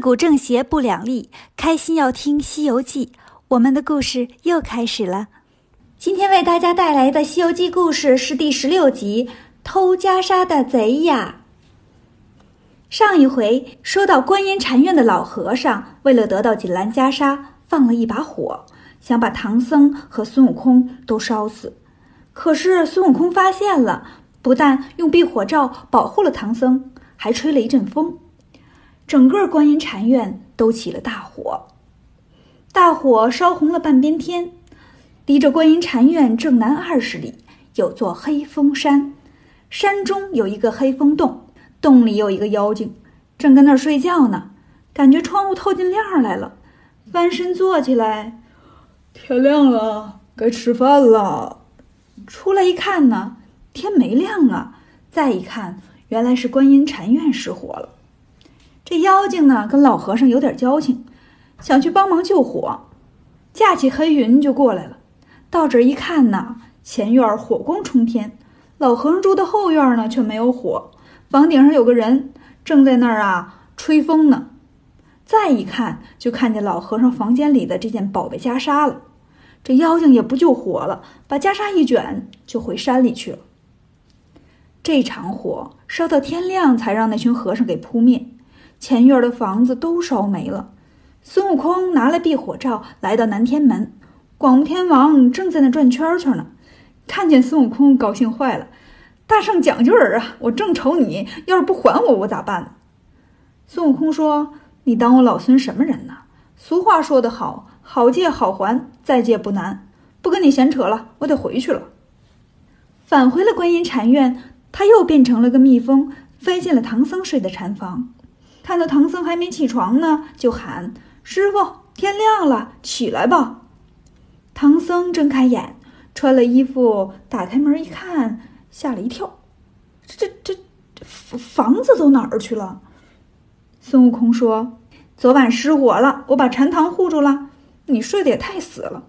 古正邪不两立，开心要听《西游记》，我们的故事又开始了。今天为大家带来的《西游记》故事是第十六集《偷袈裟的贼呀》。上一回说到，观音禅院的老和尚为了得到锦兰袈裟，放了一把火，想把唐僧和孙悟空都烧死。可是孙悟空发现了，不但用避火罩保护了唐僧，还吹了一阵风。整个观音禅院都起了大火，大火烧红了半边天。离着观音禅院正南二十里，有座黑风山，山中有一个黑风洞，洞里有一个妖精，正跟那儿睡觉呢。感觉窗户透进亮来了，翻身坐起来，天亮了，该吃饭了。出来一看呢，天没亮啊。再一看，原来是观音禅院失火了。这妖精呢，跟老和尚有点交情，想去帮忙救火，架起黑云就过来了。到这儿一看呢，前院火光冲天，老和尚住的后院呢却没有火，房顶上有个人正在那儿啊吹风呢。再一看，就看见老和尚房间里的这件宝贝袈裟了。这妖精也不救火了，把袈裟一卷就回山里去了。这场火烧到天亮，才让那群和尚给扑灭。前院的房子都烧没了。孙悟空拿了避火罩，来到南天门。广目天王正在那转圈圈呢，看见孙悟空，高兴坏了：“大圣讲究人啊！我正愁你要是不还我，我咋办呢？”孙悟空说：“你当我老孙什么人呢？俗话说得好，好借好还，再借不难。不跟你闲扯了，我得回去了。”返回了观音禅院，他又变成了个蜜蜂，飞进了唐僧睡的禅房。看到唐僧还没起床呢，就喊：“师傅，天亮了，起来吧！”唐僧睁开眼，穿了衣服，打开门一看，吓了一跳：“这、这、这房子都哪儿去了？”孙悟空说：“昨晚失火了，我把禅堂护住了。你睡得也太死了。”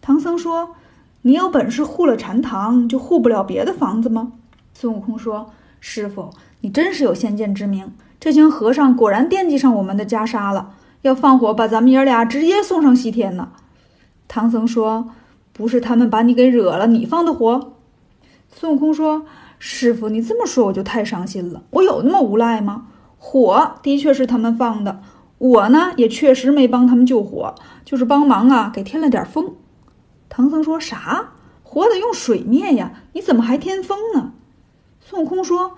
唐僧说：“你有本事护了禅堂，就护不了别的房子吗？”孙悟空说：“师傅，你真是有先见之明。”这群和尚果然惦记上我们的袈裟了，要放火把咱们爷俩直接送上西天呢。唐僧说：“不是他们把你给惹了，你放的火。”孙悟空说：“师傅，你这么说我就太伤心了。我有那么无赖吗？火的确是他们放的，我呢也确实没帮他们救火，就是帮忙啊给添了点风。”唐僧说：“啥？火得用水灭呀？你怎么还添风呢？”孙悟空说。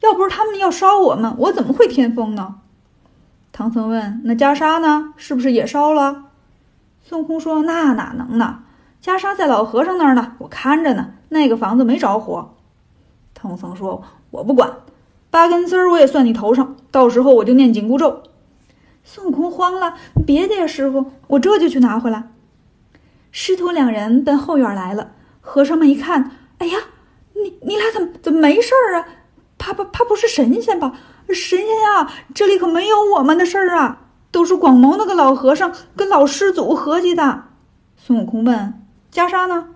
要不是他们要烧我们，我怎么会添风呢？唐僧问：“那袈裟呢？是不是也烧了？”孙悟空说：“那哪能呢？袈裟在老和尚那儿呢，我看着呢。那个房子没着火。”唐僧说：“我不管，八根丝儿我也算你头上，到时候我就念紧箍咒。”孙悟空慌了：“别介呀，师傅，我这就去拿回来。”师徒两人奔后院来了，和尚们一看：“哎呀，你你俩怎么怎么没事儿啊？”怕不怕不是神仙吧？神仙呀，这里可没有我们的事儿啊！都是广谋那个老和尚跟老师祖合计的。孙悟空问：“袈裟呢？”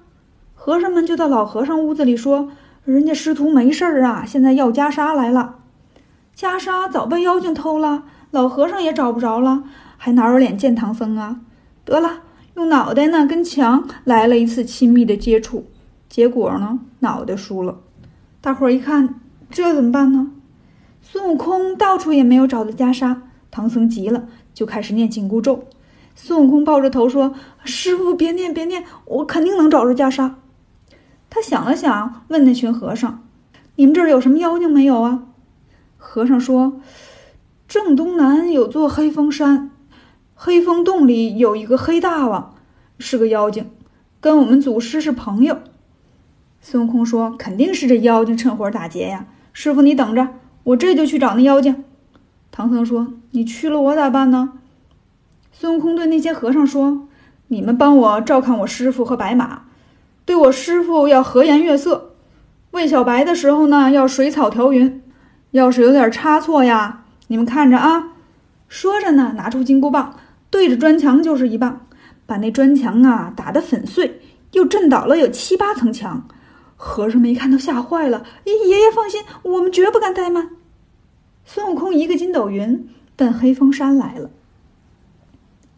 和尚们就到老和尚屋子里说：“人家师徒没事儿啊，现在要袈裟来了。袈裟早被妖精偷了，老和尚也找不着了，还哪有脸见唐僧啊？得了，用脑袋呢跟墙来了一次亲密的接触，结果呢，脑袋输了。大伙儿一看。”这怎么办呢？孙悟空到处也没有找到袈裟，唐僧急了，就开始念紧箍咒。孙悟空抱着头说：“师傅，别念，别念，我肯定能找着袈裟。”他想了想，问那群和尚：“你们这儿有什么妖精没有啊？”和尚说：“正东南有座黑风山，黑风洞里有一个黑大王，是个妖精，跟我们祖师是朋友。”孙悟空说：“肯定是这妖精趁火打劫呀。”师傅，你等着，我这就去找那妖精。唐僧说：“你去了，我咋办呢？”孙悟空对那些和尚说：“你们帮我照看我师傅和白马，对我师傅要和颜悦色，喂小白的时候呢，要水草调匀。要是有点差错呀，你们看着啊。”说着呢，拿出金箍棒，对着砖墙就是一棒，把那砖墙啊打得粉碎，又震倒了有七八层墙。和尚们一看都吓坏了，爷爷放心，我们绝不敢怠慢。孙悟空一个筋斗云奔黑风山来了。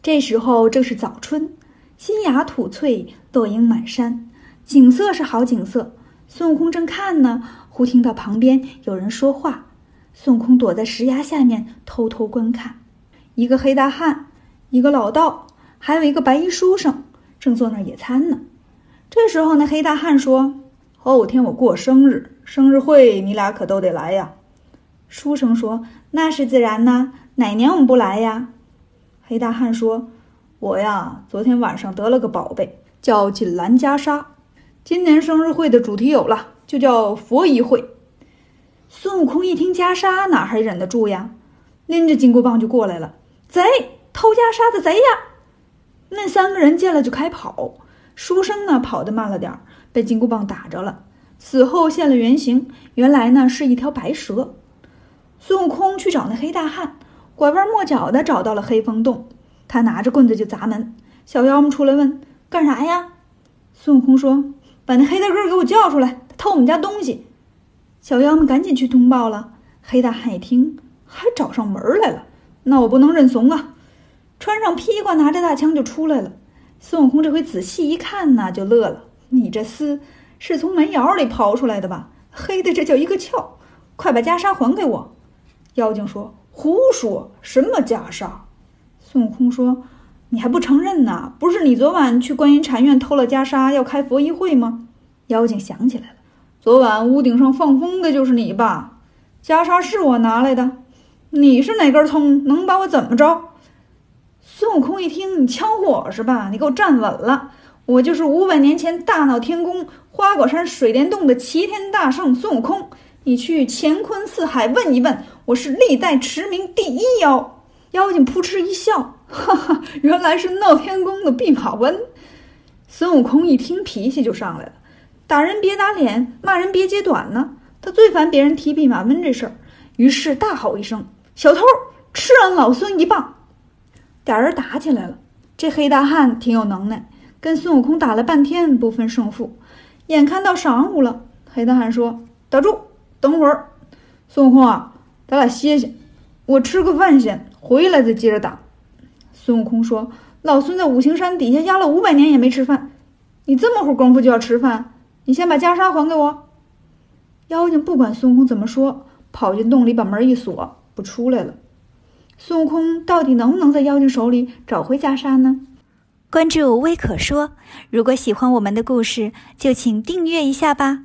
这时候正是早春，新芽吐翠，落英满山，景色是好景色。孙悟空正看呢，忽听到旁边有人说话。孙悟空躲在石崖下面偷偷观看，一个黑大汉，一个老道，还有一个白衣书生，正坐那儿野餐呢。这时候，那黑大汉说：“后天我过生日，生日会你俩可都得来呀。”书生说：“那是自然呐，哪年我们不来呀？”黑大汉说：“我呀，昨天晚上得了个宝贝，叫锦兰袈裟。今年生日会的主题有了，就叫佛仪会。”孙悟空一听袈裟，哪还忍得住呀？拎着金箍棒就过来了。贼，偷袈裟的贼呀！那三个人见了就开跑。书生呢，跑得慢了点儿，被金箍棒打着了。死后现了原形，原来呢是一条白蛇。孙悟空去找那黑大汉，拐弯抹角的找到了黑风洞。他拿着棍子就砸门。小妖们出来问：“干啥呀？”孙悟空说：“把那黑大个给我叫出来，他偷我们家东西。”小妖们赶紧去通报了。黑大汉一听，还找上门来了，那我不能认怂啊！穿上披挂，拿着大枪就出来了。孙悟空这回仔细一看呢，就乐了：“你这厮是从煤窑里刨出来的吧？黑的这叫一个俏！快把袈裟还给我！”妖精说：“胡说，什么袈裟？”孙悟空说：“你还不承认呢？不是你昨晚去观音禅院偷了袈裟，要开佛衣会吗？”妖精想起来了。昨晚屋顶上放风的就是你吧？袈裟是我拿来的，你是哪根葱？能把我怎么着？孙悟空一听，你呛我是吧？你给我站稳了！我就是五百年前大闹天宫、花果山水帘洞的齐天大圣孙悟空。你去乾坤四海问一问，我是历代驰名第一妖。妖精扑哧一笑，哈哈，原来是闹天宫的弼马温。孙悟空一听，脾气就上来了。打人别打脸，骂人别揭短呢。他最烦别人提弼马温这事儿，于是大吼一声：“小偷，吃俺老孙一棒！”俩人打起来了。这黑大汉挺有能耐，跟孙悟空打了半天不分胜负。眼看到晌午了，黑大汉说：“打住，等会儿。孙悟空啊，咱俩歇歇，我吃个饭先，回来再接着打。”孙悟空说：“老孙在五行山底下压了五百年也没吃饭，你这么会功夫就要吃饭？”你先把袈裟还给我。妖精不管孙悟空怎么说，跑进洞里把门一锁，不出来了。孙悟空到底能不能在妖精手里找回袈裟呢？关注微可说，如果喜欢我们的故事，就请订阅一下吧。